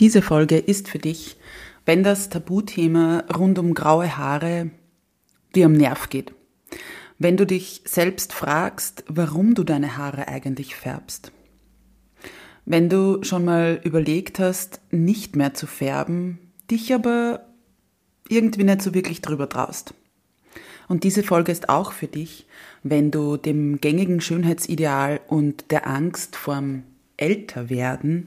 Diese Folge ist für dich, wenn das Tabuthema rund um graue Haare dir am Nerv geht. Wenn du dich selbst fragst, warum du deine Haare eigentlich färbst. Wenn du schon mal überlegt hast, nicht mehr zu färben, dich aber irgendwie nicht so wirklich drüber traust. Und diese Folge ist auch für dich, wenn du dem gängigen Schönheitsideal und der Angst vorm Älterwerden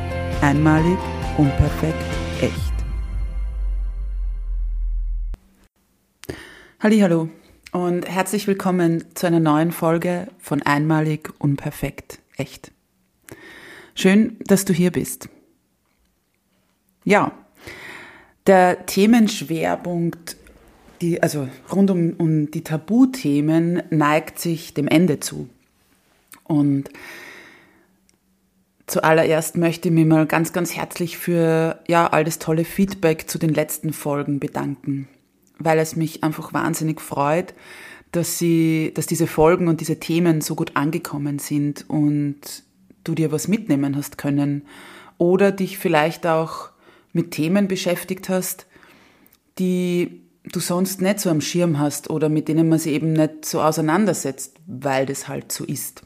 Einmalig, unperfekt, echt. Hallo und herzlich willkommen zu einer neuen Folge von Einmalig, unperfekt, echt. Schön, dass du hier bist. Ja, der Themenschwerpunkt, die, also rund um, um die Tabuthemen, neigt sich dem Ende zu. Und Zuallererst möchte ich mich mal ganz, ganz herzlich für ja, all das tolle Feedback zu den letzten Folgen bedanken, weil es mich einfach wahnsinnig freut, dass, sie, dass diese Folgen und diese Themen so gut angekommen sind und du dir was mitnehmen hast können oder dich vielleicht auch mit Themen beschäftigt hast, die du sonst nicht so am Schirm hast oder mit denen man sich eben nicht so auseinandersetzt, weil das halt so ist.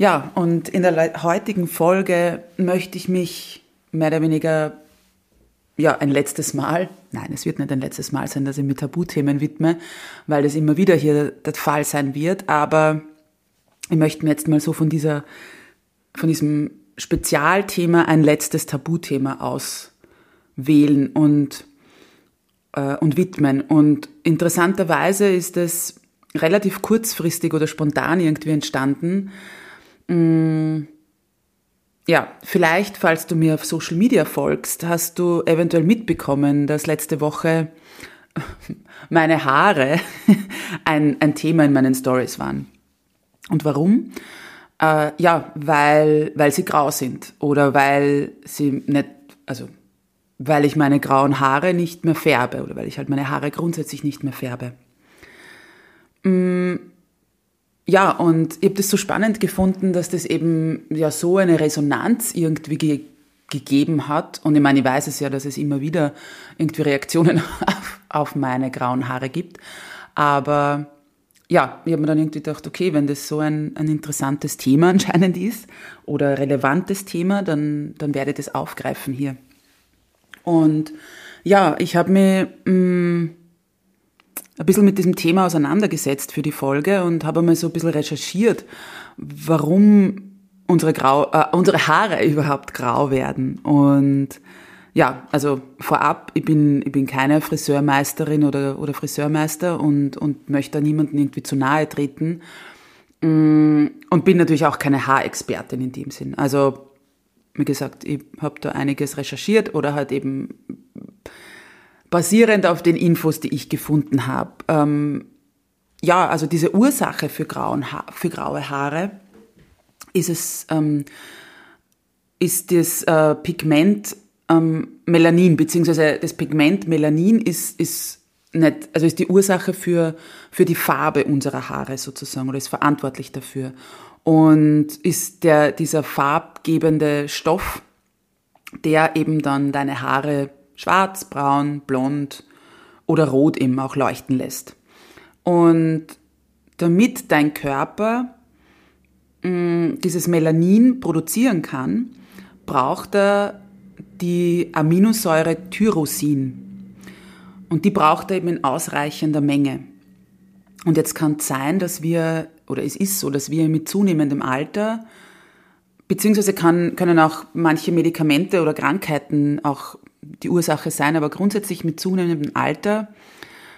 Ja, und in der heutigen Folge möchte ich mich mehr oder weniger, ja, ein letztes Mal, nein, es wird nicht ein letztes Mal sein, dass ich mir Tabuthemen widme, weil das immer wieder hier der Fall sein wird, aber ich möchte mir jetzt mal so von dieser, von diesem Spezialthema ein letztes Tabuthema auswählen und, äh, und widmen. Und interessanterweise ist es relativ kurzfristig oder spontan irgendwie entstanden, Mm, ja, vielleicht, falls du mir auf Social Media folgst, hast du eventuell mitbekommen, dass letzte Woche meine Haare ein, ein Thema in meinen Stories waren. Und warum? Äh, ja, weil, weil sie grau sind oder weil sie nicht, also weil ich meine grauen Haare nicht mehr färbe oder weil ich halt meine Haare grundsätzlich nicht mehr färbe. Mm, ja, und ich habe das so spannend gefunden, dass das eben ja so eine Resonanz irgendwie ge gegeben hat. Und ich meine, ich weiß es ja, dass es immer wieder irgendwie Reaktionen auf, auf meine grauen Haare gibt. Aber ja, ich habe mir dann irgendwie gedacht, okay, wenn das so ein, ein interessantes Thema anscheinend ist oder relevantes Thema, dann, dann werde ich das aufgreifen hier. Und ja, ich habe mir mh, mm, ein bisschen mit diesem Thema auseinandergesetzt für die Folge und habe einmal so ein bisschen recherchiert, warum unsere, grau, äh, unsere Haare überhaupt grau werden. Und ja, also vorab, ich bin, ich bin keine Friseurmeisterin oder, oder Friseurmeister und, und möchte da niemandem irgendwie zu nahe treten. Mm, und bin natürlich auch keine Haarexpertin in dem Sinn. Also, wie gesagt, ich habe da einiges recherchiert oder halt eben basierend auf den Infos, die ich gefunden habe. Ähm, ja, also diese Ursache für, grauen ha für graue Haare ist es, ähm, ist das äh, Pigment ähm, Melanin, beziehungsweise das Pigment Melanin ist, ist nicht, also ist die Ursache für, für die Farbe unserer Haare sozusagen oder ist verantwortlich dafür. Und ist der, dieser farbgebende Stoff, der eben dann deine Haare schwarz, braun, blond oder rot eben auch leuchten lässt. Und damit dein Körper mh, dieses Melanin produzieren kann, braucht er die Aminosäure Tyrosin. Und die braucht er eben in ausreichender Menge. Und jetzt kann es sein, dass wir, oder es ist so, dass wir mit zunehmendem Alter, beziehungsweise kann, können auch manche Medikamente oder Krankheiten auch die Ursache sein, aber grundsätzlich mit zunehmendem Alter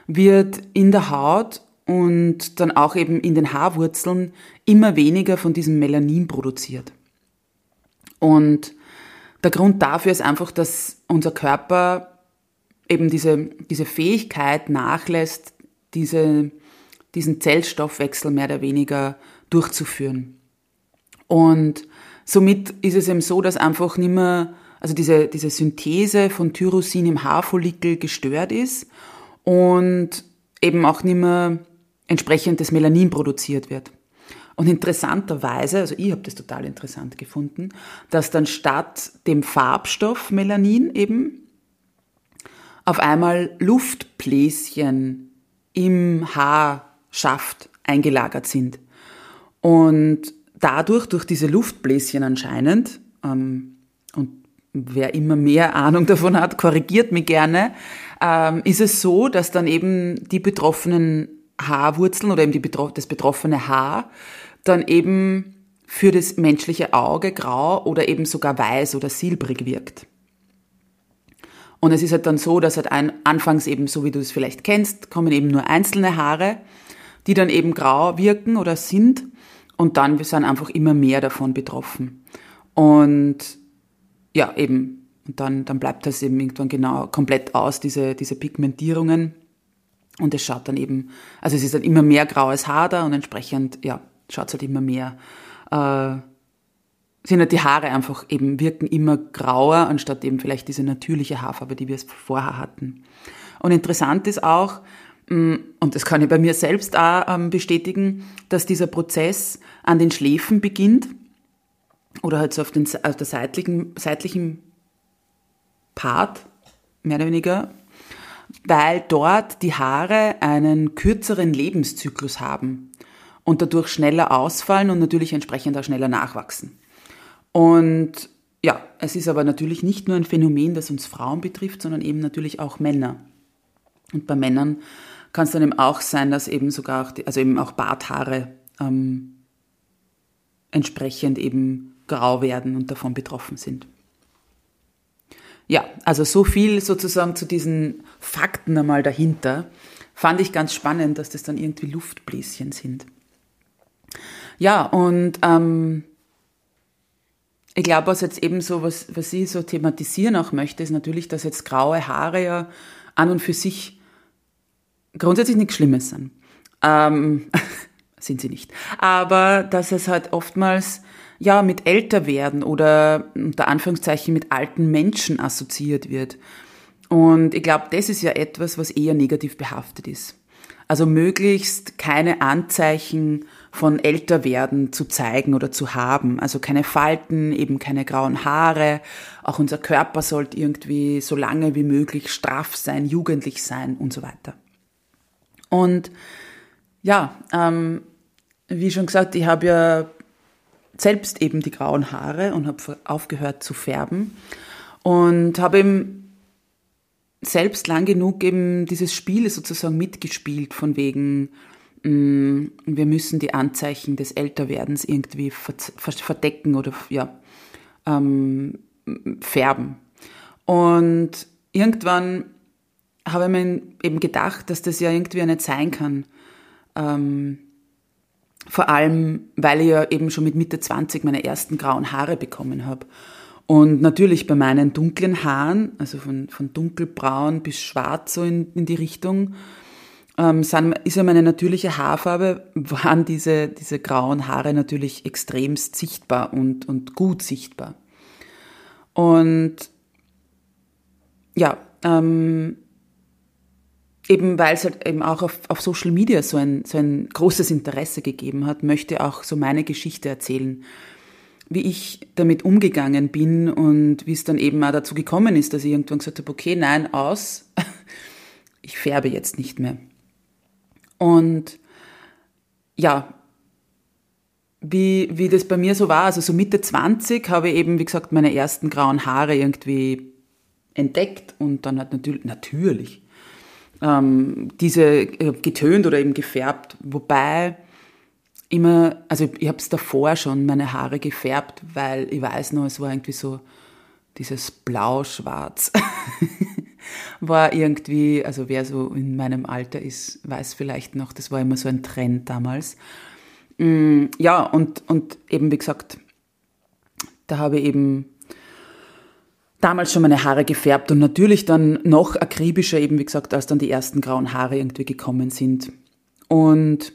wird in der Haut und dann auch eben in den Haarwurzeln immer weniger von diesem Melanin produziert. Und der Grund dafür ist einfach, dass unser Körper eben diese, diese Fähigkeit nachlässt, diese, diesen Zellstoffwechsel mehr oder weniger durchzuführen. Und somit ist es eben so, dass einfach nicht mehr, also diese, diese Synthese von Tyrosin im Haarfollikel gestört ist und eben auch nicht mehr entsprechend das Melanin produziert wird. Und interessanterweise, also ich habe das total interessant gefunden, dass dann statt dem Farbstoff Melanin eben auf einmal Luftbläschen im Haarschaft eingelagert sind. Und dadurch, durch diese Luftbläschen anscheinend, ähm, wer immer mehr Ahnung davon hat, korrigiert mich gerne, ähm, ist es so, dass dann eben die betroffenen Haarwurzeln oder eben die, das betroffene Haar dann eben für das menschliche Auge grau oder eben sogar weiß oder silbrig wirkt. Und es ist halt dann so, dass halt ein, anfangs eben, so wie du es vielleicht kennst, kommen eben nur einzelne Haare, die dann eben grau wirken oder sind und dann sind einfach immer mehr davon betroffen. Und ja, eben, und dann, dann bleibt das eben irgendwann genau komplett aus, diese, diese Pigmentierungen. Und es schaut dann eben, also es ist dann immer mehr graues Haar da und entsprechend, ja, schaut es halt immer mehr, äh, sind halt die Haare einfach eben, wirken immer grauer, anstatt eben vielleicht diese natürliche Haarfarbe, die wir vorher hatten. Und interessant ist auch, mm, und das kann ich bei mir selbst auch ähm, bestätigen, dass dieser Prozess an den Schläfen beginnt oder halt so auf, den, auf der seitlichen, seitlichen Part, mehr oder weniger, weil dort die Haare einen kürzeren Lebenszyklus haben und dadurch schneller ausfallen und natürlich entsprechend auch schneller nachwachsen. Und ja, es ist aber natürlich nicht nur ein Phänomen, das uns Frauen betrifft, sondern eben natürlich auch Männer. Und bei Männern kann es dann eben auch sein, dass eben sogar, auch die, also eben auch Barthaare ähm, entsprechend eben grau werden und davon betroffen sind. Ja, also so viel sozusagen zu diesen Fakten einmal dahinter. Fand ich ganz spannend, dass das dann irgendwie Luftbläschen sind. Ja, und ähm, ich glaube, was jetzt eben so, was, was ich so thematisieren auch möchte, ist natürlich, dass jetzt graue Haare ja an und für sich grundsätzlich nichts Schlimmes sind. Ähm, sind sie nicht. Aber dass es halt oftmals ja mit älter werden oder unter Anführungszeichen mit alten Menschen assoziiert wird. Und ich glaube, das ist ja etwas, was eher negativ behaftet ist. Also möglichst keine Anzeichen von Älterwerden zu zeigen oder zu haben. Also keine Falten, eben keine grauen Haare. Auch unser Körper sollte irgendwie so lange wie möglich straff sein, jugendlich sein und so weiter. Und ja, ähm, wie schon gesagt, ich habe ja selbst eben die grauen Haare und habe aufgehört zu färben und habe eben selbst lang genug eben dieses Spiel sozusagen mitgespielt, von wegen, mh, mm, wir müssen die Anzeichen des Älterwerdens irgendwie verdecken oder ja, ähm, färben. Und irgendwann habe ich mir eben gedacht, dass das ja irgendwie nicht sein kann. Ähm, vor allem, weil ich ja eben schon mit Mitte 20 meine ersten grauen Haare bekommen habe. Und natürlich bei meinen dunklen Haaren, also von, von dunkelbraun bis schwarz so in, in die Richtung, ähm, sind, ist ja meine natürliche Haarfarbe, waren diese, diese grauen Haare natürlich extremst sichtbar und, und gut sichtbar. Und ja, ähm, eben weil es halt eben auch auf, auf Social Media so ein, so ein großes Interesse gegeben hat, möchte auch so meine Geschichte erzählen wie ich damit umgegangen bin und wie es dann eben auch dazu gekommen ist, dass ich irgendwann gesagt habe, okay, nein, aus, ich färbe jetzt nicht mehr. Und ja, wie, wie das bei mir so war. Also so Mitte 20 habe ich eben, wie gesagt, meine ersten grauen Haare irgendwie entdeckt und dann hat natürlich, natürlich ähm, diese äh, getönt oder eben gefärbt. Wobei immer, also ich habe es davor schon meine Haare gefärbt, weil ich weiß noch, es war irgendwie so dieses Blau-Schwarz. war irgendwie, also wer so in meinem Alter ist, weiß vielleicht noch, das war immer so ein Trend damals. Mm, ja, und, und eben, wie gesagt, da habe ich eben damals schon meine Haare gefärbt und natürlich dann noch akribischer, eben wie gesagt, als dann die ersten grauen Haare irgendwie gekommen sind. Und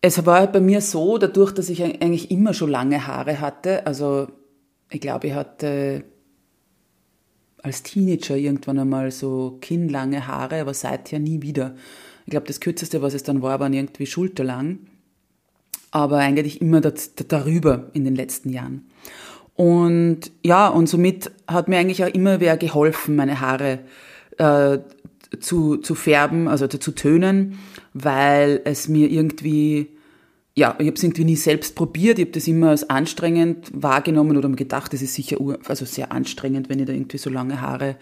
es war bei mir so, dadurch, dass ich eigentlich immer schon lange Haare hatte, also ich glaube, ich hatte als Teenager irgendwann einmal so kinnlange Haare, aber seither nie wieder. Ich glaube, das kürzeste, was es dann war, waren irgendwie schulterlang, aber eigentlich immer darüber in den letzten Jahren. Und ja, und somit hat mir eigentlich auch immer wer geholfen, meine Haare äh, zu, zu färben, also zu tönen, weil es mir irgendwie ja, ich habe es irgendwie nie selbst probiert, ich habe das immer als anstrengend wahrgenommen oder mir gedacht, das ist sicher also sehr anstrengend, wenn ich da irgendwie so lange Haare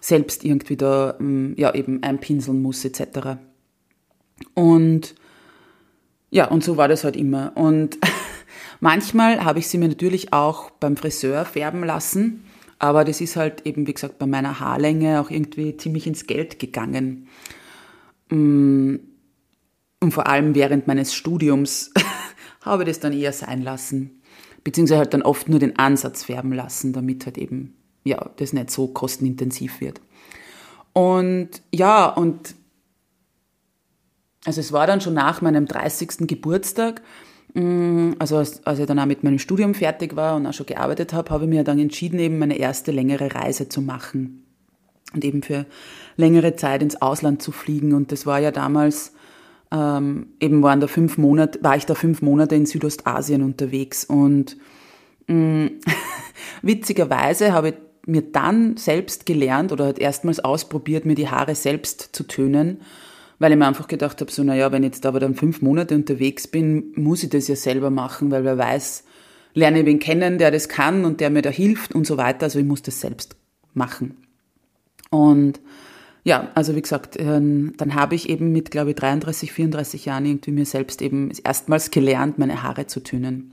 selbst irgendwie da mm, ja eben einpinseln muss etc. Und ja, und so war das halt immer. Und manchmal habe ich sie mir natürlich auch beim Friseur färben lassen, aber das ist halt eben, wie gesagt, bei meiner Haarlänge auch irgendwie ziemlich ins Geld gegangen. Mm, und vor allem während meines Studiums habe ich das dann eher sein lassen. Beziehungsweise halt dann oft nur den Ansatz färben lassen, damit halt eben, ja, das nicht so kostenintensiv wird. Und ja, und also es war dann schon nach meinem 30. Geburtstag, also als, als ich dann auch mit meinem Studium fertig war und auch schon gearbeitet habe, habe ich mir dann entschieden, eben meine erste längere Reise zu machen und eben für längere Zeit ins Ausland zu fliegen. Und das war ja damals ähm, eben waren da fünf Monate, war ich da fünf Monate in Südostasien unterwegs und mh, mm, witzigerweise habe ich mir dann selbst gelernt oder halt erstmals ausprobiert, mir die Haare selbst zu tönen, weil ich mir einfach gedacht habe, so, naja, wenn ich jetzt aber dann fünf Monate unterwegs bin, muss ich das ja selber machen, weil wer weiß, lerne ich wen kennen, der das kann und der mir da hilft und so weiter, also ich muss das selbst machen. Und ja, also wie gesagt, ähm, dann habe ich eben mit, glaube ich, 33, 34 Jahren irgendwie mir selbst eben erstmals gelernt, meine Haare zu tönen.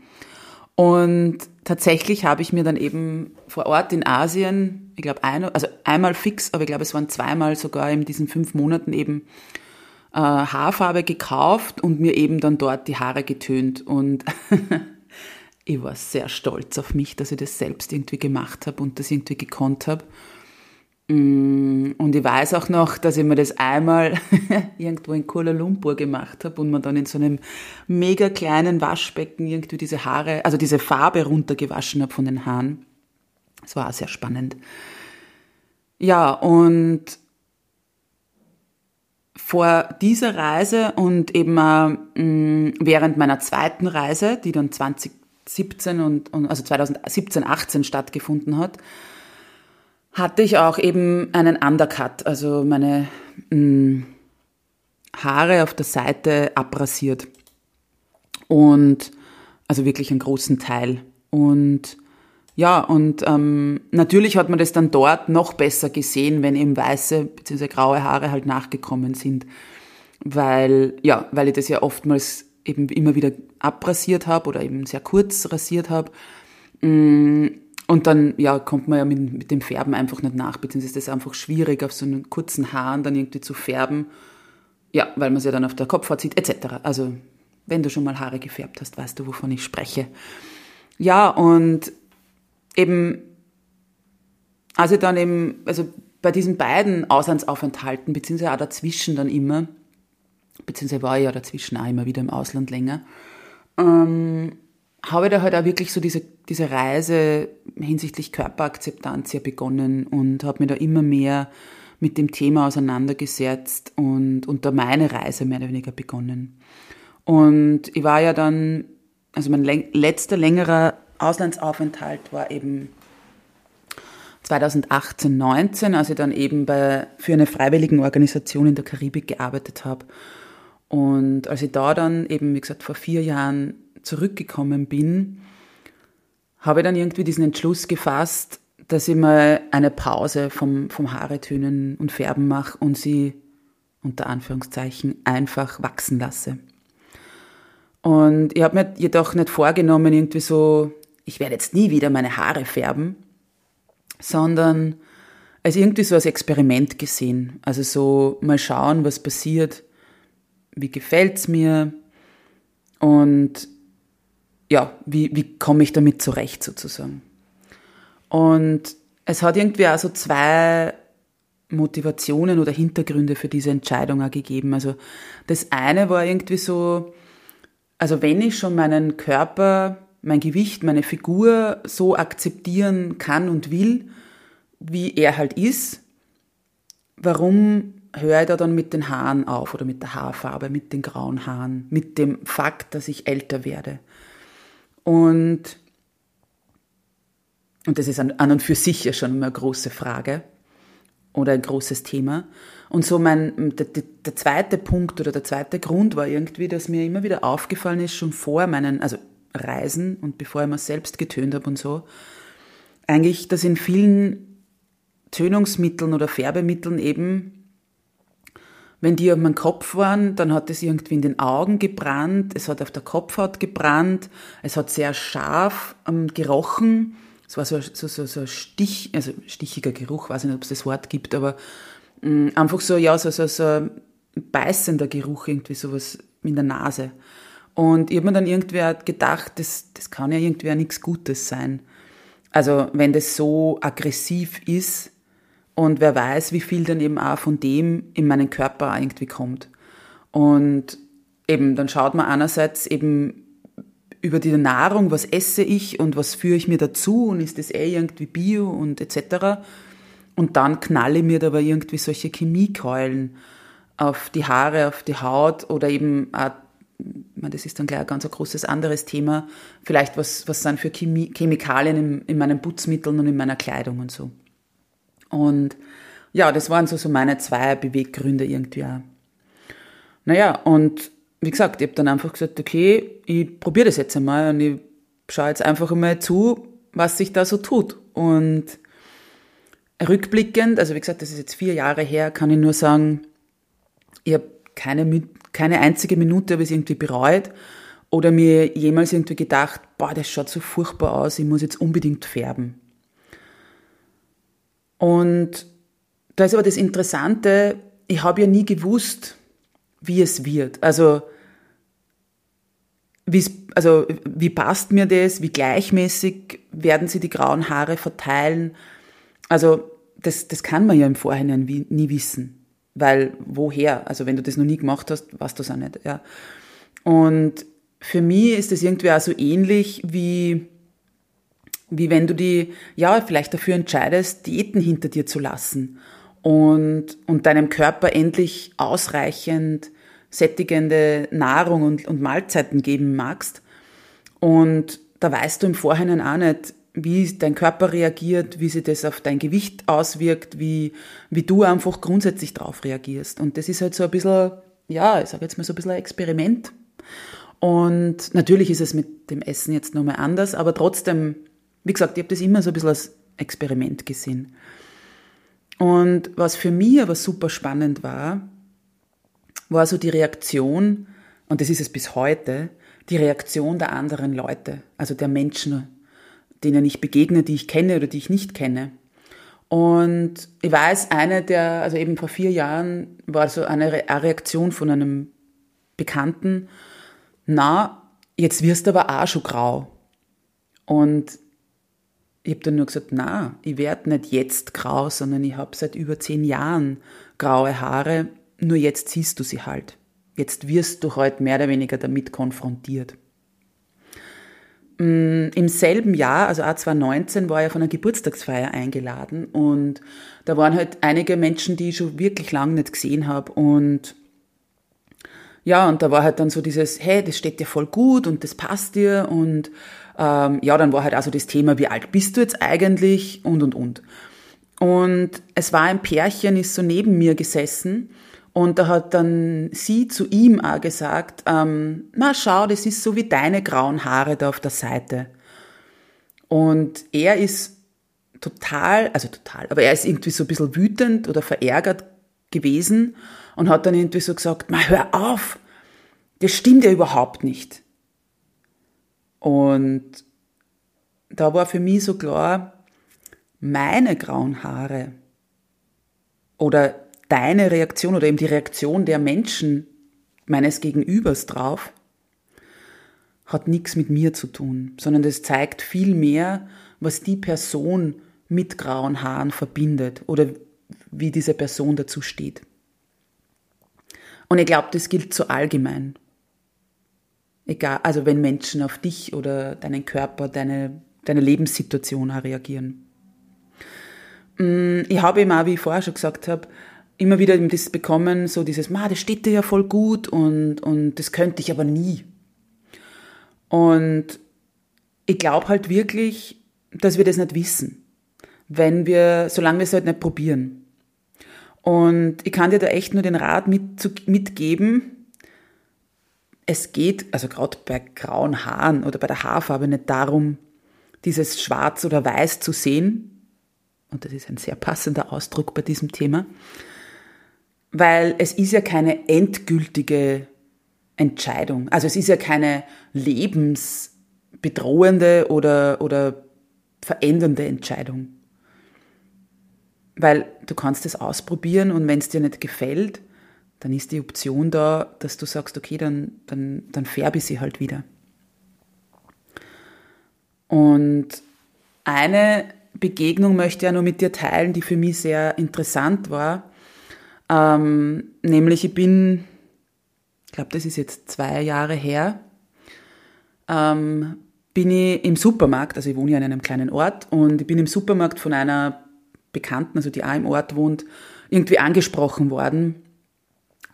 Und tatsächlich habe ich mir dann eben vor Ort in Asien, ich glaube, ein, also einmal fix, aber ich glaube, es waren zweimal sogar in diesen fünf Monaten eben äh, Haarfarbe gekauft und mir eben dann dort die Haare getönt. Und ich war sehr stolz auf mich, dass ich das selbst irgendwie gemacht habe und das irgendwie gekonnt habe. Mm, und ich weiß auch noch, dass ich mir das einmal irgendwo in Kuala Lumpur gemacht habe und man dann in so einem mega kleinen Waschbecken irgendwie diese Haare, also diese Farbe runtergewaschen habe von den Haaren. Das war auch sehr spannend. Ja, und vor dieser Reise und eben äh, während meiner zweiten Reise, die dann 2017 und, also 2017, 18 stattgefunden hat, hatte ich auch eben einen Undercut, also meine mh, Haare auf der Seite abrasiert. Und also wirklich einen großen Teil. Und ja, und ähm, natürlich hat man das dann dort noch besser gesehen, wenn eben weiße bzw. graue Haare halt nachgekommen sind. Weil, ja, weil ich das ja oftmals eben immer wieder abrasiert habe oder eben sehr kurz rasiert habe. Mm, und dann ja, kommt man ja mit, mit dem Färben einfach nicht nach, beziehungsweise ist es einfach schwierig, auf so einen kurzen Haaren dann irgendwie zu färben. Ja, weil man es ja dann auf der Kopfhaut sieht, etc. Also, wenn du schon mal Haare gefärbt hast, weißt du, wovon ich spreche. Ja, und eben, also dann eben, also bei diesen beiden Auslandsaufenthalten, beziehungsweise auch dazwischen dann immer, beziehungsweise war ich ja dazwischen auch immer wieder im Ausland länger, ähm, habe da halt auch wirklich so diese, diese Reise hinsichtlich Körperakzeptanz ja begonnen und habe mir da immer mehr mit dem Thema auseinandergesetzt und, und da meine Reise mehr oder weniger begonnen. Und ich war ja dann, also mein letzter längerer Auslandsaufenthalt war eben 2018, 19, als ich dann eben bei, für eine freiwillige Organisation in der Karibik gearbeitet habe. Und als ich da dann eben, wie gesagt, vor vier Jahren zurückgekommen bin, habe ich dann irgendwie diesen Entschluss gefasst, dass ich mal eine Pause vom, vom Haare tönen und färben mache und sie unter Anführungszeichen einfach wachsen lasse. Und ich habe mir jedoch nicht vorgenommen, irgendwie so, ich werde jetzt nie wieder meine Haare färben, sondern als irgendwie so als Experiment gesehen. Also so mal schauen, was passiert, wie gefällt's mir und ja, wie, wie komme ich damit zurecht sozusagen. Und es hat irgendwie auch so zwei Motivationen oder Hintergründe für diese Entscheidung auch gegeben. Also das eine war irgendwie so, also wenn ich schon meinen Körper, mein Gewicht, meine Figur so akzeptieren kann und will, wie er halt ist, warum höre ich da dann mit den Haaren auf oder mit der Haarfarbe, mit den grauen Haaren, mit dem Fakt, dass ich älter werde? Und, und das ist an, und für sich ja schon immer eine große Frage oder ein großes Thema. Und so mein, der, der zweite Punkt oder der zweite Grund war irgendwie, dass mir immer wieder aufgefallen ist, schon vor meinen, also Reisen und bevor ich mir selbst getönt habe und so, eigentlich, dass in vielen Tönungsmitteln oder Färbemitteln eben wenn die auf meinem Kopf waren, dann hat es irgendwie in den Augen gebrannt, es hat auf der Kopfhaut gebrannt, es hat sehr scharf ähm, gerochen. Es war so, so, so, so Stich, also stichiger Geruch, weiß nicht, ob es das Wort gibt, aber mh, mm, einfach so, ja, so, so, so ein beißender Geruch, irgendwie sowas in der Nase. Und ich habe mir dann irgendwie gedacht, das, das kann ja irgendwie nichts Gutes sein. Also wenn das so aggressiv ist, und wer weiß, wie viel dann eben auch von dem in meinen Körper irgendwie kommt. Und eben, dann schaut man einerseits eben über die Nahrung, was esse ich und was führe ich mir dazu und ist das eh irgendwie bio und etc. Und dann knalle mir dabei irgendwie solche Chemiekeulen auf die Haare, auf die Haut oder eben auch, das ist dann gleich ein ganz großes anderes Thema, vielleicht was, was sind für Chemie, Chemikalien in, in meinen Putzmitteln und in meiner Kleidung und so. Und ja, das waren so, so meine zwei Beweggründe irgendwie auch. Naja, und wie gesagt, ich habe dann einfach gesagt, okay, ich probiere das jetzt einmal und ich schaue jetzt einfach einmal zu, was sich da so tut. Und rückblickend, also wie gesagt, das ist jetzt vier Jahre her, kann ich nur sagen, ich habe keine, keine einzige Minute habe ich irgendwie bereut oder mir jemals irgendwie gedacht, boah, das schaut so furchtbar aus, ich muss jetzt unbedingt färben. Und da ist aber das Interessante, ich habe ja nie gewusst, wie es wird. Also, also wie passt mir das, wie gleichmäßig werden sie die grauen Haare verteilen. Also das, das kann man ja im Vorhinein wie, nie wissen. Weil woher? Also wenn du das noch nie gemacht hast, weißt du es auch nicht. Ja. Und für mich ist das irgendwie auch so ähnlich wie wie wenn du die, ja, vielleicht dafür entscheidest, Diäten hinter dir zu lassen und, und deinem Körper endlich ausreichend sättigende Nahrung und, und Mahlzeiten geben magst. Und da weißt du im Vorhinein auch nicht, wie dein Körper reagiert, wie sich das auf dein Gewicht auswirkt, wie, wie du einfach grundsätzlich darauf reagierst. Und das ist halt so ein bisschen, ja, ich sage jetzt mal so ein bisschen ein Experiment. Und natürlich ist es mit dem Essen jetzt nochmal anders, aber trotzdem wie gesagt, ich habe das immer so ein bisschen als Experiment gesehen. Und was für mich aber super spannend war, war so die Reaktion, und das ist es bis heute, die Reaktion der anderen Leute, also der Menschen, denen ich begegne, die ich kenne oder die ich nicht kenne. Und ich weiß, eine der, also eben vor vier Jahren war so eine Reaktion von einem Bekannten, na, jetzt wirst du aber auch schon grau. Und ich habe dann nur gesagt, na, ich werde nicht jetzt grau, sondern ich habe seit über zehn Jahren graue Haare, nur jetzt siehst du sie halt. Jetzt wirst du heute mehr oder weniger damit konfrontiert. Mm, Im selben Jahr, also auch 2019, war ich auf einer Geburtstagsfeier eingeladen. Und da waren halt einige Menschen, die ich schon wirklich lange nicht gesehen habe und ja, und da war halt dann so dieses, hey, das steht dir voll gut und das passt dir. Und ähm, ja, dann war halt also das Thema, wie alt bist du jetzt eigentlich? Und und und. Und es war ein Pärchen, ist so neben mir gesessen Und da hat dann sie zu ihm auch gesagt, ähm, na schau, das ist so wie deine grauen Haare da auf der Seite. Und er ist total, also total, aber er ist irgendwie so ein bisschen wütend oder verärgert gewesen und hat dann irgendwie so gesagt, ma hör auf, das stimmt ja überhaupt nicht. Und da war für mich so klar, meine grauen Haare oder deine Reaktion oder eben die Reaktion der Menschen meines Gegenübers drauf hat nichts mit mir zu tun, sondern das zeigt viel mehr, was die Person mit grauen Haaren verbindet oder wie diese Person dazu steht. Und ich glaube, das gilt so allgemein. Egal, also wenn Menschen auf dich oder deinen Körper, deine, deine Lebenssituation reagieren. Mm, ich habe auch, wie ich vorher schon gesagt habe, immer wieder das bekommen, so dieses, ma, das steht dir ja voll gut und, und das könnte ich aber nie. Und ich glaube halt wirklich, dass wir das nicht wissen, wenn wir, solange wir es halt nicht probieren. Und ich kann dir da echt nur den Rat mit, mitgeben, es geht, also gerade bei grauen Haaren oder bei der Haarfarbe nicht darum, dieses Schwarz oder Weiß zu sehen. Und das ist ein sehr passender Ausdruck bei diesem Thema. Weil es ist ja keine endgültige Entscheidung. Also es ist ja keine lebensbedrohende oder, oder verändernde Entscheidung. Weil du kannst es ausprobieren und wenn es dir nicht gefällt, dann ist die Option da, dass du sagst, okay, dann, dann, dann färbe ich sie halt wieder. Und eine Begegnung möchte ich ja nur mit dir teilen, die für mich sehr interessant war. Ähm, nämlich, ich bin ich glaube, das ist jetzt zwei Jahre her, ähm, bin ich im Supermarkt, also ich wohne ja in einem kleinen Ort, und ich bin im Supermarkt von einer Bekannten, also die auch im Ort wohnt, irgendwie angesprochen worden,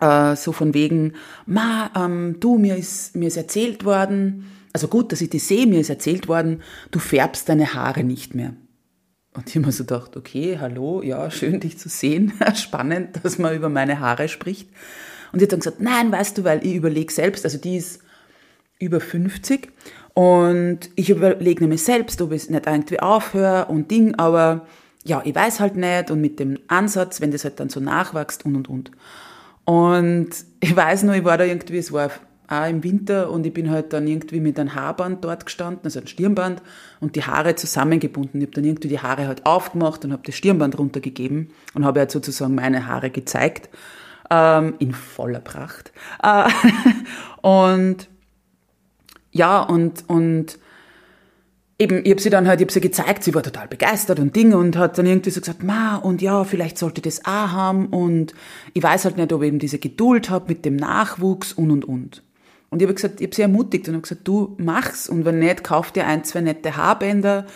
äh, so von wegen, ma, ähm, du, mir ist, mir ist erzählt worden, also gut, dass ich dich sehe, mir ist erzählt worden, du färbst deine Haare nicht mehr. Und ich habe mir so gedacht, okay, hallo, ja, schön dich zu sehen, spannend, dass man über meine Haare spricht. Und die hat dann gesagt, nein, weißt du, weil ich überlege selbst, also die ist über 50 und ich überlege nämlich selbst, ob ich es nicht irgendwie aufhöre und Ding, aber ja, ich weiß halt nicht und mit dem Ansatz, wenn das halt dann so nachwächst und und und. Und ich weiß nur, ich war da irgendwie, es war auch im Winter und ich bin halt dann irgendwie mit einem Haarband dort gestanden, also ein Stirnband und die Haare zusammengebunden. Ich habe dann irgendwie die Haare halt aufgemacht und habe das Stirnband runtergegeben und habe halt sozusagen meine Haare gezeigt ähm, in voller Pracht. Äh, und ja, und, und eben, ich habe sie dann halt, ich habe sie gezeigt, sie war total begeistert und Dinge und hat dann irgendwie so gesagt, ma, und ja, vielleicht sollte das auch haben und ich weiß halt nicht, ob ich eben diese Geduld habe mit dem Nachwuchs und und und. Und ich habe gesagt, ich habe sie ermutigt und habe gesagt, du mach's und wenn nicht, kauf dir ein, zwei nette Haarbänder,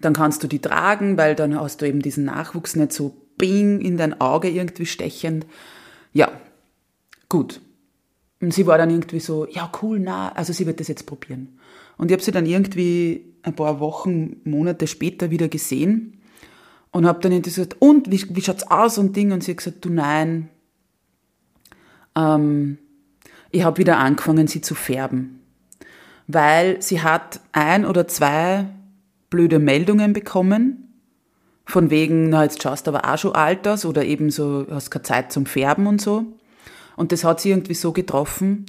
dann kannst du die tragen, weil dann hast du eben diesen Nachwuchs nicht so bing in dein Auge irgendwie stechend. Ja, gut. Und sie war dann irgendwie so, ja cool, na, also sie wird das jetzt probieren. Und ich habe sie dann irgendwie ein paar Wochen, Monate später wieder gesehen und habe dann irgendwie gesagt, und, wie, wie schaut's aus und Ding? Und sie hat gesagt, du nein, ähm, ich habe wieder angefangen, sie zu färben. Weil sie hat ein oder zwei blöde Meldungen bekommen von wegen, na, jetzt schaust du aber auch schon alt aus oder eben so, hast keine Zeit zum Färben und so. Und das hat sie irgendwie so getroffen,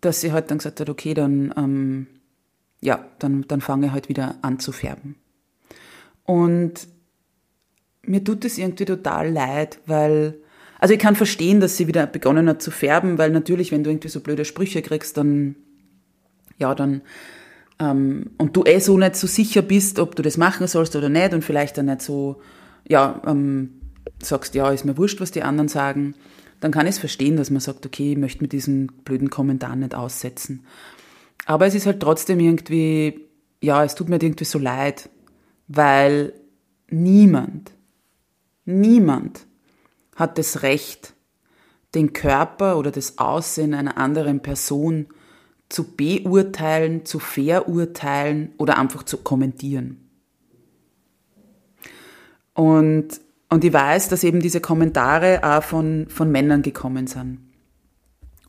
dass sie halt dann gesagt hat, okay, dann, ähm, ja, dann, dann fange ich halt wieder an zu färben. Und mir tut es irgendwie total leid, weil, also ich kann verstehen, dass sie wieder begonnen hat zu färben, weil natürlich, wenn du irgendwie so blöde Sprüche kriegst, dann, ja, dann ähm, und du eh so nicht so sicher bist, ob du das machen sollst oder nicht und vielleicht dann nicht so, ja, ähm, sagst, ja, ist mir wurscht, was die anderen sagen, dann kann ich es verstehen, dass man sagt, okay, ich möchte mit diesen blöden Kommentaren nicht aussetzen. Aber es ist halt trotzdem irgendwie, ja, es tut mir irgendwie so leid, weil niemand, niemand hat das Recht, den Körper oder das Aussehen einer anderen Person zu beurteilen, zu verurteilen oder einfach zu kommentieren. Und Und ich weiß, dass eben diese Kommentare auch von, von Männern gekommen sind.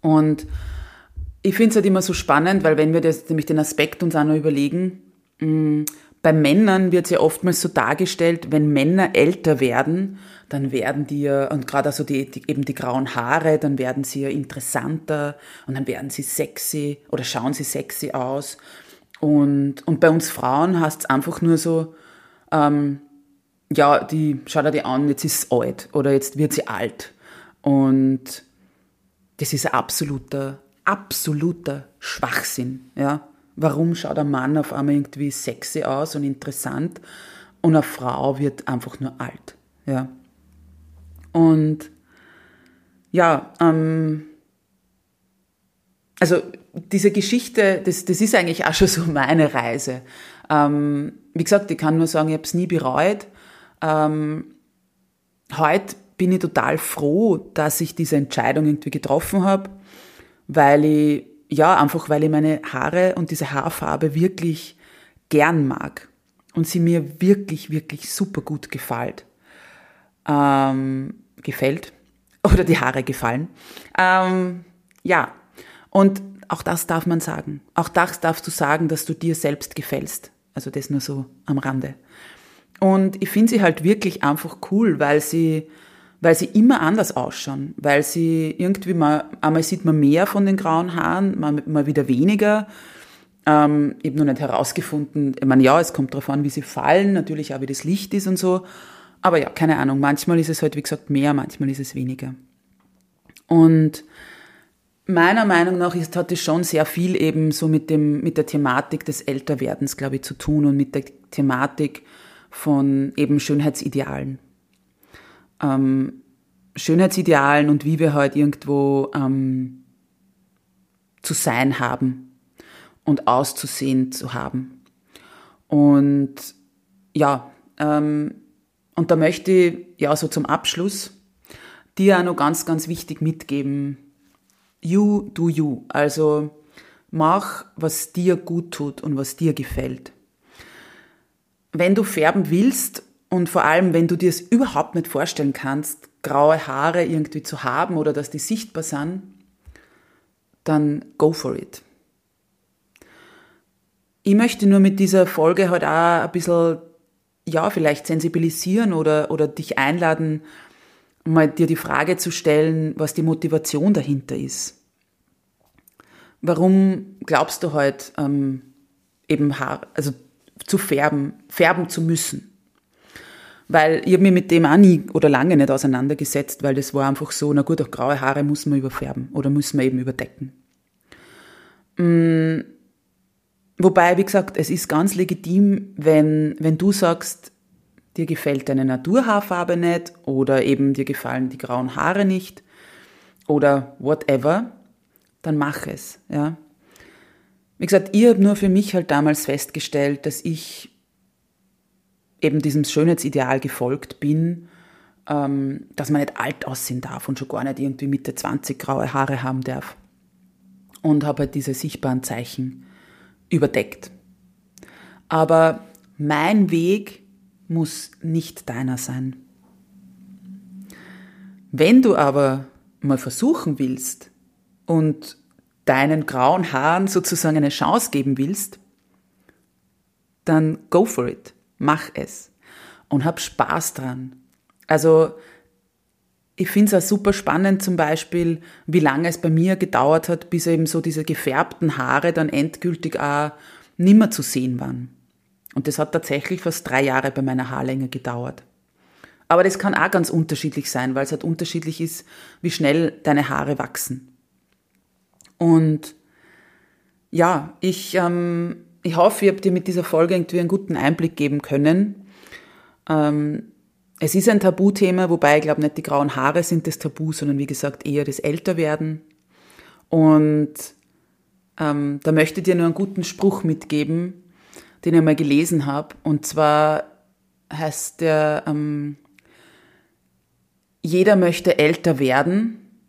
Und ich finde es halt immer so spannend, weil wenn wir das, nämlich den Aspekt uns auch noch überlegen, mm, bei Männern wird es ja oftmals so dargestellt, wenn Männer älter werden, dann werden die ja, und gerade also die, die, eben die grauen Haare, dann werden sie ja interessanter und dann werden sie sexy oder schauen sie sexy aus. Und, und bei uns Frauen heißt es einfach nur so, ähm, ja, die, schaut er die an, jetzt ist sie alt oder jetzt wird sie alt. Und das ist ein absoluter, absoluter Schwachsinn, ja. Warum schaut ein Mann auf einmal irgendwie sexy aus und interessant und eine Frau wird einfach nur alt, ja. Und ja, ähm, also diese Geschichte, das, das ist eigentlich auch schon so meine Reise. Ähm, wie gesagt, ich kann nur sagen, ich habe es nie bereut. Ähm, heute bin ich total froh, dass ich diese Entscheidung irgendwie getroffen habe, weil ich, ja, einfach weil ich meine Haare und diese Haarfarbe wirklich gern mag und sie mir wirklich, wirklich super gut gefällt. Ähm, gefällt oder die Haare gefallen. Ähm, ja, und auch das darf man sagen. Auch das darfst du sagen, dass du dir selbst gefällst. Also das nur so am Rande. Und ich finde sie halt wirklich einfach cool, weil sie, weil sie immer anders ausschauen, weil sie irgendwie mal, einmal sieht man mehr von den grauen Haaren, mal, mal wieder weniger. Ähm, ich habe noch nicht herausgefunden, ich meine, ja, es kommt darauf an, wie sie fallen, natürlich auch, wie das Licht ist und so. Aber ja, keine Ahnung, manchmal ist es halt, wie gesagt, mehr, manchmal ist es weniger. Und meiner Meinung nach ist, hat es schon sehr viel eben so mit dem, mit der Thematik des Älterwerdens, glaube ich, zu tun und mit der Thematik, von eben Schönheitsidealen. Ähm, Schönheitsidealen und wie wir halt irgendwo ähm, zu sein haben und auszusehen zu haben. Und ja, ähm, und da möchte ich ja so zum Abschluss dir auch noch ganz, ganz wichtig mitgeben. You do you. Also mach, was dir gut tut und was dir gefällt wenn du färben willst und vor allem, wenn du dir es überhaupt nicht vorstellen kannst, graue Haare irgendwie zu haben oder dass die sichtbar sind, dann go for it. Ich möchte nur mit dieser Folge halt auch ein bisschen, ja, vielleicht sensibilisieren oder, oder dich einladen, mal dir die Frage zu stellen, was die Motivation dahinter ist. Warum glaubst du halt ähm, eben Haar, also zu färben, färben zu müssen. Weil ich habe mich mit dem auch nie oder lange nicht auseinandergesetzt, weil das war einfach so, na gut, auch graue Haare muss man überfärben oder muss man eben überdecken. Mm, wobei, wie gesagt, es ist ganz legitim, wenn, wenn du sagst, dir gefällt deine Naturhaarfarbe nicht oder eben dir gefallen die grauen Haare nicht oder whatever, dann mach es, ja. Wie gesagt, ich habe nur für mich halt damals festgestellt, dass ich eben diesem Schönheitsideal gefolgt bin, ähm, dass man nicht alt aussehen darf und schon gar nicht irgendwie Mitte 20 graue Haare haben darf. Und habe halt diese sichtbaren Zeichen überdeckt. Aber mein Weg muss nicht deiner sein. Wenn du aber mal versuchen willst und deinen grauen Haaren sozusagen eine Chance geben willst, dann go for it. Mach es. Und hab Spaß dran. Also, ich finde es auch super spannend zum Beispiel, wie lange es bei mir gedauert hat, bis eben so diese gefärbten Haare dann endgültig auch nimmer zu sehen waren. Und das hat tatsächlich fast drei Jahre bei meiner Haarlänge gedauert. Aber das kann auch ganz unterschiedlich sein, weil es halt unterschiedlich ist, wie schnell deine Haare wachsen. Und ja, ich, ähm, ich hoffe, ich habe dir mit dieser Folge irgendwie einen guten Einblick geben können. Ähm, es ist ein Tabuthema, wobei ich glaube nicht die grauen Haare sind das Tabu, sondern wie gesagt eher das Älterwerden. Und ähm, da möchte ich dir nur einen guten Spruch mitgeben, den ich mal gelesen habe. Und zwar heißt der, ähm, jeder möchte älter werden,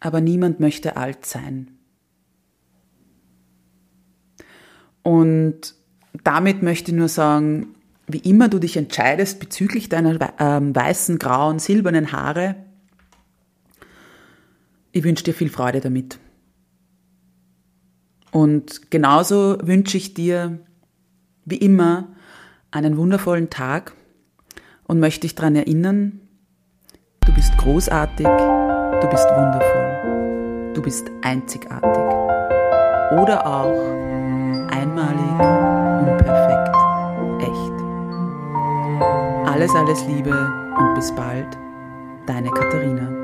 aber niemand möchte alt sein. Und damit möchte ich nur sagen, wie immer du dich entscheidest bezüglich deiner ähm, weißen, grauen, silbernen Haare, ich wünsche dir viel Freude damit. Und genauso wünsche ich dir, wie immer, einen wundervollen Tag und möchte dich daran erinnern, du bist großartig, du bist wundervoll, du bist einzigartig oder auch Alles, alles Liebe und bis bald, deine Katharina.